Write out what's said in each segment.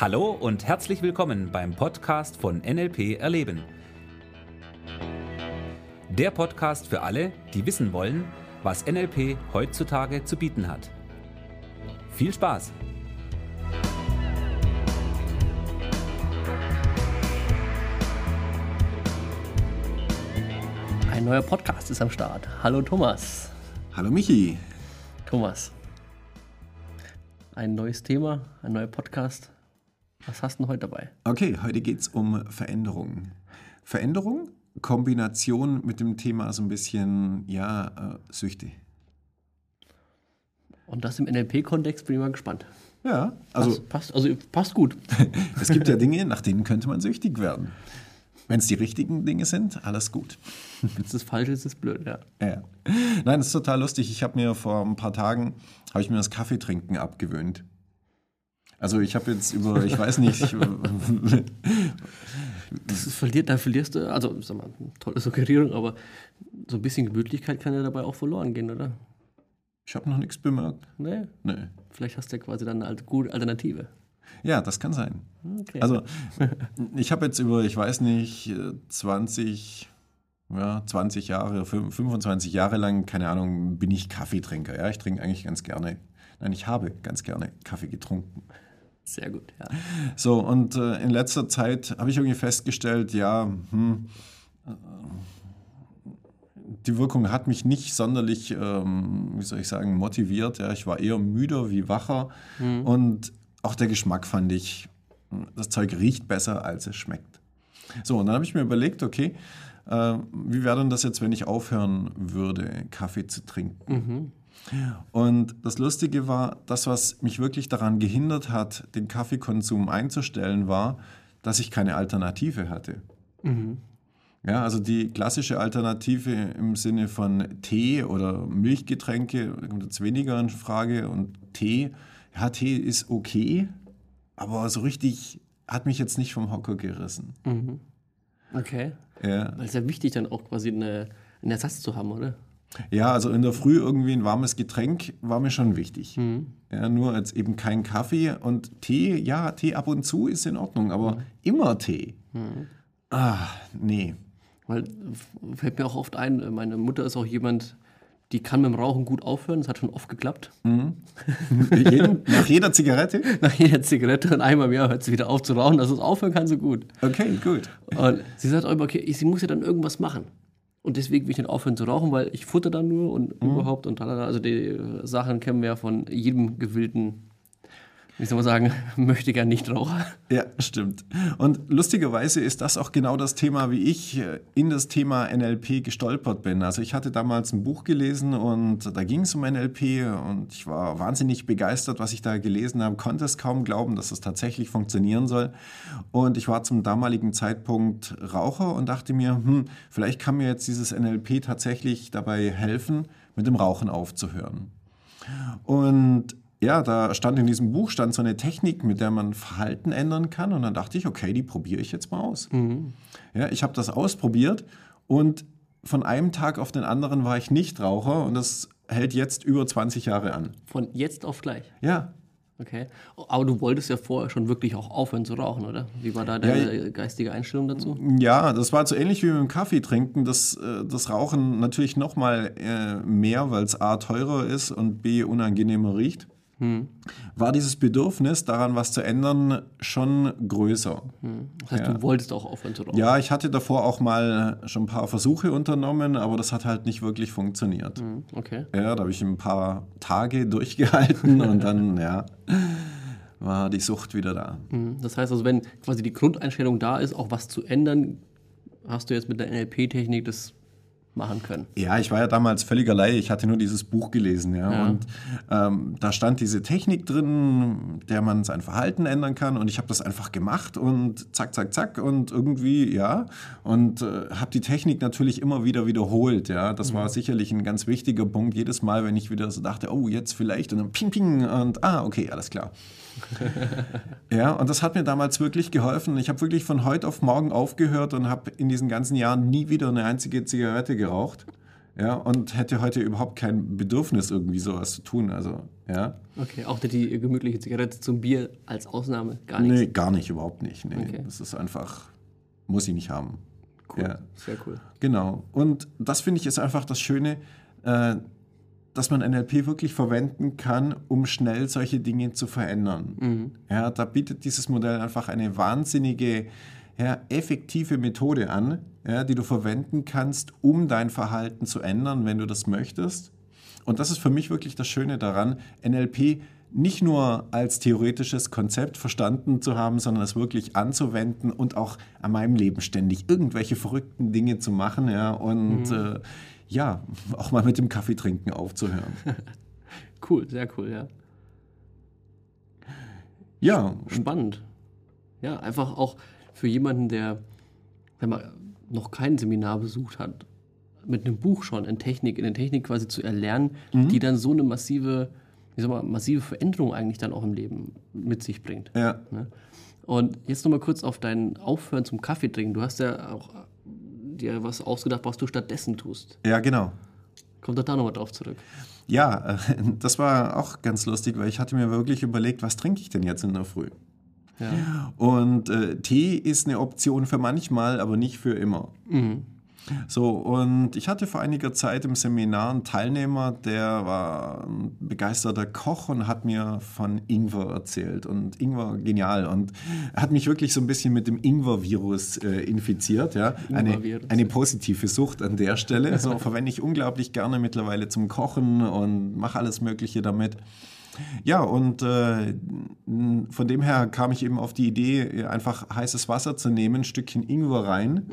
Hallo und herzlich willkommen beim Podcast von NLP Erleben. Der Podcast für alle, die wissen wollen, was NLP heutzutage zu bieten hat. Viel Spaß! Ein neuer Podcast ist am Start. Hallo Thomas. Hallo Michi. Thomas. Ein neues Thema, ein neuer Podcast. Was hast du denn heute dabei? Okay, heute geht es um Veränderung. Veränderung, Kombination mit dem Thema so ein bisschen, ja, äh, Süchte. Und das im NLP-Kontext bin ich mal gespannt. Ja, also passt, passt, also passt gut. es gibt ja Dinge, nach denen könnte man süchtig werden. Wenn es die richtigen Dinge sind, alles gut. Wenn es das falsch ist, ist es blöd, ja. ja. Nein, das ist total lustig. Ich habe mir vor ein paar Tagen, habe ich mir das Kaffeetrinken abgewöhnt. Also ich habe jetzt über, ich weiß nicht. das verliert, da verlierst du, also sag mal, tolle Suggerierung, aber so ein bisschen Gemütlichkeit kann ja dabei auch verloren gehen, oder? Ich habe noch nichts bemerkt. Nee? Nee. Vielleicht hast du ja quasi dann eine gute Alternative. Ja, das kann sein. Okay. Also ich habe jetzt über, ich weiß nicht, 20, ja, 20 Jahre, 25 Jahre lang, keine Ahnung, bin ich Kaffeetrinker. Ja, ich trinke eigentlich ganz gerne. Nein, ich habe ganz gerne Kaffee getrunken. Sehr gut, ja. So, und äh, in letzter Zeit habe ich irgendwie festgestellt, ja, hm, äh, die Wirkung hat mich nicht sonderlich, ähm, wie soll ich sagen, motiviert. Ja, ich war eher müder wie wacher. Mhm. Und auch der Geschmack fand ich, das Zeug riecht besser, als es schmeckt. So, und dann habe ich mir überlegt, okay, äh, wie wäre denn das jetzt, wenn ich aufhören würde, Kaffee zu trinken? Mhm. Und das Lustige war, das, was mich wirklich daran gehindert hat, den Kaffeekonsum einzustellen, war, dass ich keine Alternative hatte. Mhm. Ja, also die klassische Alternative im Sinne von Tee oder Milchgetränke kommt jetzt weniger in Frage und Tee, ja, Tee ist okay, aber so richtig hat mich jetzt nicht vom Hocker gerissen. Mhm. Okay. Ja. Weil es ja wichtig dann auch quasi eine, einen Ersatz zu haben, oder? Ja, also in der Früh irgendwie ein warmes Getränk war mir schon wichtig. Mhm. Ja, nur jetzt eben kein Kaffee und Tee, ja, Tee ab und zu ist in Ordnung, aber mhm. immer Tee. Mhm. Ah, nee. Weil fällt mir auch oft ein, meine Mutter ist auch jemand, die kann mit dem Rauchen gut aufhören. Das hat schon oft geklappt. Mhm. Jeden, nach jeder Zigarette? Nach jeder Zigarette und einmal im Jahr hört sie wieder auf zu rauchen. Also aufhören kann sie gut. Okay, gut. Und sie sagt auch immer, okay, sie muss ja dann irgendwas machen. Und deswegen will ich nicht aufhören zu rauchen, weil ich futter dann nur und mhm. überhaupt und talala. Also die Sachen kennen wir ja von jedem gewillten wie soll man sagen, möchte gern Nichtraucher. Ja, stimmt. Und lustigerweise ist das auch genau das Thema, wie ich äh, in das Thema NLP gestolpert bin. Also ich hatte damals ein Buch gelesen und da ging es um NLP und ich war wahnsinnig begeistert, was ich da gelesen habe, konnte es kaum glauben, dass es tatsächlich funktionieren soll. Und ich war zum damaligen Zeitpunkt Raucher und dachte mir, hm, vielleicht kann mir jetzt dieses NLP tatsächlich dabei helfen, mit dem Rauchen aufzuhören. Und ja, da stand in diesem Buch stand so eine Technik, mit der man Verhalten ändern kann. Und dann dachte ich, okay, die probiere ich jetzt mal aus. Mhm. Ja, ich habe das ausprobiert und von einem Tag auf den anderen war ich nicht Raucher und das hält jetzt über 20 Jahre an. Von jetzt auf gleich? Ja. Okay. Aber du wolltest ja vorher schon wirklich auch aufhören zu rauchen, oder? Wie war da deine ja, geistige Einstellung dazu? Ja, das war so ähnlich wie mit dem Kaffee trinken. Das, äh, das Rauchen natürlich noch mal äh, mehr, weil es A teurer ist und B unangenehmer riecht hm. war dieses Bedürfnis, daran was zu ändern, schon größer. Hm. Das heißt, ja. du wolltest auch aufhören zu rauchen? Ja, ich hatte davor auch mal schon ein paar Versuche unternommen, aber das hat halt nicht wirklich funktioniert. Hm. Okay. Ja, da habe ich ein paar Tage durchgehalten und dann, ja, war die Sucht wieder da. Hm. Das heißt also, wenn quasi die Grundeinstellung da ist, auch was zu ändern, hast du jetzt mit der NLP-Technik das machen können. Ja, ich war ja damals völliger Laie. Ich hatte nur dieses Buch gelesen, ja. ja. Und ähm, da stand diese Technik drin, der man sein Verhalten ändern kann. Und ich habe das einfach gemacht und zack, zack, zack. Und irgendwie, ja. Und äh, habe die Technik natürlich immer wieder wiederholt, ja. Das mhm. war sicherlich ein ganz wichtiger Punkt. Jedes Mal, wenn ich wieder so dachte, oh, jetzt vielleicht. Und dann ping, ping. Und ah, okay, alles klar. ja, und das hat mir damals wirklich geholfen. Ich habe wirklich von heute auf morgen aufgehört und habe in diesen ganzen Jahren nie wieder eine einzige Zigarette geraucht. Ja, und hätte heute überhaupt kein Bedürfnis, irgendwie sowas zu tun. Also, ja. Okay, auch die gemütliche Zigarette zum Bier als Ausnahme gar nicht. Nee, gar nicht, überhaupt nicht. Nee, Okay. das ist einfach, muss ich nicht haben. Cool, Ja. sehr cool. Genau. Und das finde ich ist einfach das Schöne, äh, dass man NLP wirklich verwenden kann, um schnell solche Dinge zu verändern. Ja, da bietet dieses Modell einfach eine wahnsinnige, ja, effektive Methode an, ja, die du verwenden kannst, um dein Verhalten zu ändern, wenn du das möchtest. Und das ist für mich wirklich das Schöne daran, NLP nicht nur als theoretisches Konzept verstanden zu haben, sondern es wirklich anzuwenden und auch an meinem Leben ständig irgendwelche verrückten Dinge zu machen, ja, und äh, ja, auch mal mit dem Kaffee trinken aufzuhören. Cool, sehr cool, ja. ja, Spannend. Ja, einfach auch für jemanden, der wenn man noch kein Seminar besucht hat, mit einem Buch schon in Technik, in der Technik quasi zu erlernen, die dann so eine massive, wie sag mal, massive Veränderung eigentlich dann auch im Leben mit sich bringt. ja, Ne? Und jetzt nochmal kurz auf dein Aufhören zum Kaffee trinken. Du hast ja auch dir was ausgedacht, was du stattdessen tust. ja, genau. Kommt doch da nochmal drauf zurück. Ja, äh, das war auch ganz lustig, weil ich hatte mir wirklich überlegt, was trinke ich denn jetzt in der Früh? Ja. Und äh, Tee ist eine Option für manchmal, aber nicht für immer. So, und ich hatte vor einiger Zeit im Seminar einen Teilnehmer, der war ein begeisterter Koch und hat mir von Ingwer erzählt. Und Ingwer, genial. Und er hat mich wirklich so ein bisschen mit dem Ingwer-Virus äh, infiziert. Ja? Eine, eine positive Sucht an der Stelle. So verwende ich unglaublich gerne mittlerweile zum Kochen und mache alles Mögliche damit. Ja, und äh, von dem her kam ich eben auf die Idee, einfach heißes Wasser zu nehmen, ein Stückchen Ingwer rein.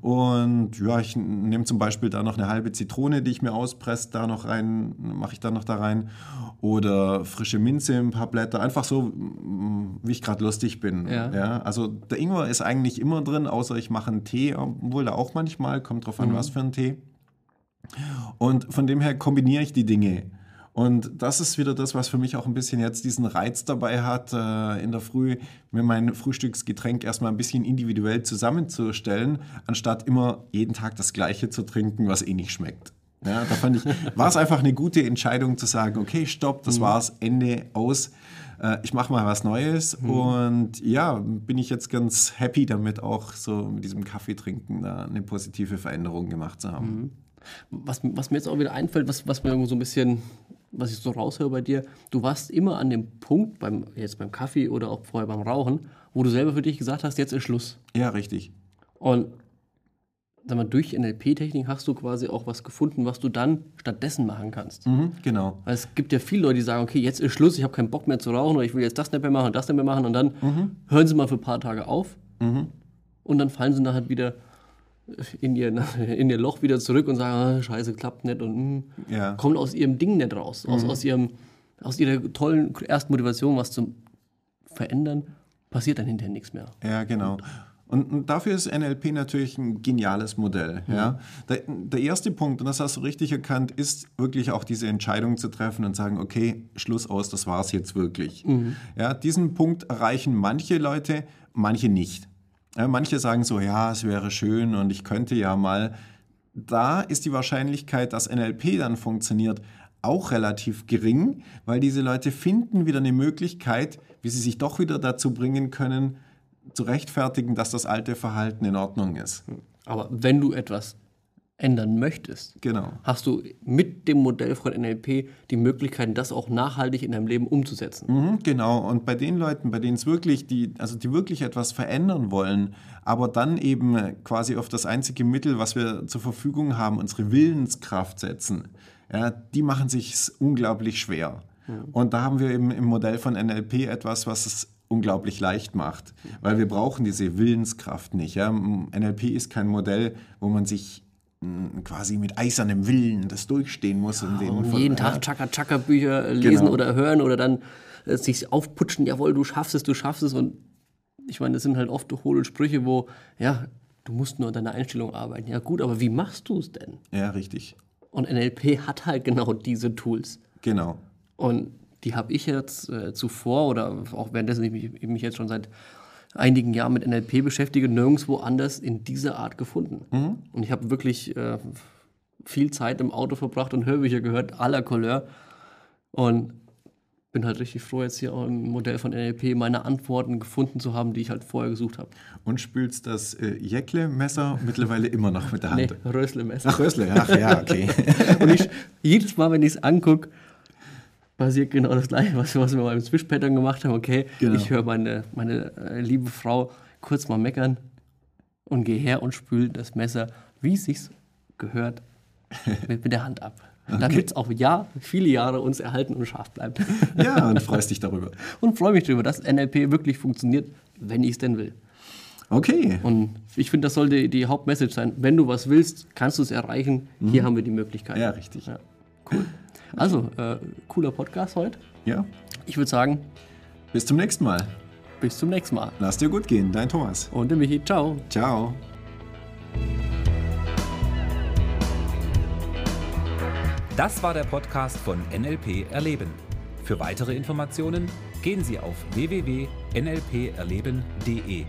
Und ja, ich nehme zum Beispiel da noch eine halbe Zitrone, die ich mir auspresse, da noch rein, mache ich da noch da rein. Oder frische Minze, ein paar Blätter, einfach so, wie ich gerade lustig bin. Ja. also der Ingwer ist eigentlich immer drin, außer ich mache einen Tee, obwohl da auch manchmal, kommt drauf an, was für ein Tee. Und von dem her kombiniere ich die Dinge. Und das ist wieder das, was für mich auch ein bisschen jetzt diesen Reiz dabei hat, äh, in der Früh mir mein Frühstücksgetränk erstmal ein bisschen individuell zusammenzustellen, anstatt immer jeden Tag das Gleiche zu trinken, was eh nicht schmeckt. Ja, da fand ich, war es einfach eine gute Entscheidung zu sagen, okay, stopp, das war's, Ende, aus. Äh, Ich mache mal was Neues und ja, bin ich jetzt ganz happy damit, auch so mit diesem Kaffee trinken da eine positive Veränderung gemacht zu haben. Was, was mir jetzt auch wieder einfällt, was, was mir irgendwo so ein bisschen, was ich so raushöre bei dir, du warst immer an dem Punkt, beim, jetzt beim Kaffee oder auch vorher beim Rauchen, wo du selber für dich gesagt hast, jetzt ist Schluss. Ja, richtig. Und sag mal, durch NLP-Technik hast du quasi auch was gefunden, was du dann stattdessen machen kannst. Mhm, genau. Weil es gibt ja viele Leute, die sagen, okay, jetzt ist Schluss, ich habe keinen Bock mehr zu rauchen oder ich will jetzt das nicht mehr machen und das nicht mehr machen und dann hören sie mal für ein paar Tage auf und dann fallen sie nachher wieder in ihr, in ihr Loch wieder zurück und sagen, ah, scheiße, klappt nicht und mm, Ja. kommen aus ihrem Ding nicht raus, aus, aus, ihrem, aus ihrer tollen ersten Motivation, was zu verändern, passiert dann hinterher nichts mehr. Ja, genau. Und, und dafür ist NLP natürlich ein geniales Modell. Ja? Der, der erste Punkt, und das hast du richtig erkannt, ist wirklich auch diese Entscheidung zu treffen und sagen, okay, Schluss aus, das war's jetzt wirklich. Ja, diesen Punkt erreichen manche Leute, manche nicht. Manche sagen so, ja, es wäre schön und ich könnte ja mal. Da ist die Wahrscheinlichkeit, dass NLP dann funktioniert, auch relativ gering, weil diese Leute finden wieder eine Möglichkeit, wie sie sich doch wieder dazu bringen können, zu rechtfertigen, dass das alte Verhalten in Ordnung ist. Aber wenn du etwas ändern möchtest, Genau. hast du mit dem Modell von NLP die Möglichkeit, das auch nachhaltig in deinem Leben umzusetzen. Mhm, genau. Und bei den Leuten, bei denen es wirklich, die, also die wirklich etwas verändern wollen, aber dann eben quasi auf das einzige Mittel, was wir zur Verfügung haben, unsere Willenskraft setzen, ja, die machen sich unglaublich schwer. Und da haben wir eben im Modell von NLP etwas, was es unglaublich leicht macht, weil wir brauchen diese Willenskraft nicht. Ja. NLP ist kein Modell, wo man sich quasi mit eisernem Willen das durchstehen muss. und den Und von- jeden ja. Tag Chaka-Chaka-Bücher äh, lesen Genau. oder hören oder dann äh, sich aufputschen, jawohl, du schaffst es, du schaffst es. Und ich meine, das sind halt oft hohle Sprüche, wo, ja, du musst nur an deiner Einstellung arbeiten. Ja gut, aber wie machst du es denn? Ja, richtig. Und NLP hat halt genau diese Tools. Genau. Und die habe ich jetzt äh, zuvor oder auch währenddessen ich mich, ich mich jetzt schon seit einigen Jahren mit NLP beschäftige, nirgendwo anders in dieser Art gefunden. Und ich habe wirklich äh, viel Zeit im Auto verbracht und Hörbücher gehört, la Couleur. Und bin halt richtig froh, jetzt hier auch im Modell von NLP meine Antworten gefunden zu haben, die ich halt vorher gesucht habe. Und spülst das äh, Jäckle-Messer mittlerweile immer noch mit der Hand? Nee, Rösle-Messer. Ach, Rösle, ach ja, okay. Und ich, jedes Mal, wenn ich es angucke, passiert genau das Gleiche, was, was wir beim Switch-Pattern gemacht haben. Okay, Genau. ich höre meine, meine äh, liebe Frau kurz mal meckern und gehe her und spüle das Messer, wie es sich gehört, mit, mit der Hand ab. Damit es auch ja, viele Jahre uns erhalten und scharf bleibt. Ja, und freust dich darüber. und freue mich darüber, dass NLP wirklich funktioniert, wenn ich es denn will. Okay, Und ich finde, das sollte die Hauptmessage sein. Wenn du was willst, kannst du es erreichen. Hier haben wir die Möglichkeit. ja, richtig. Ja. Also, äh, cooler Podcast heute. Ja, Ich würde sagen, bis zum nächsten Mal. bis zum nächsten Mal. Lass dir gut gehen, dein Thomas. Und der Michi, ciao. Ciao. Das war der Podcast von NLP Erleben. Für weitere Informationen gehen Sie auf www.nlperleben.de.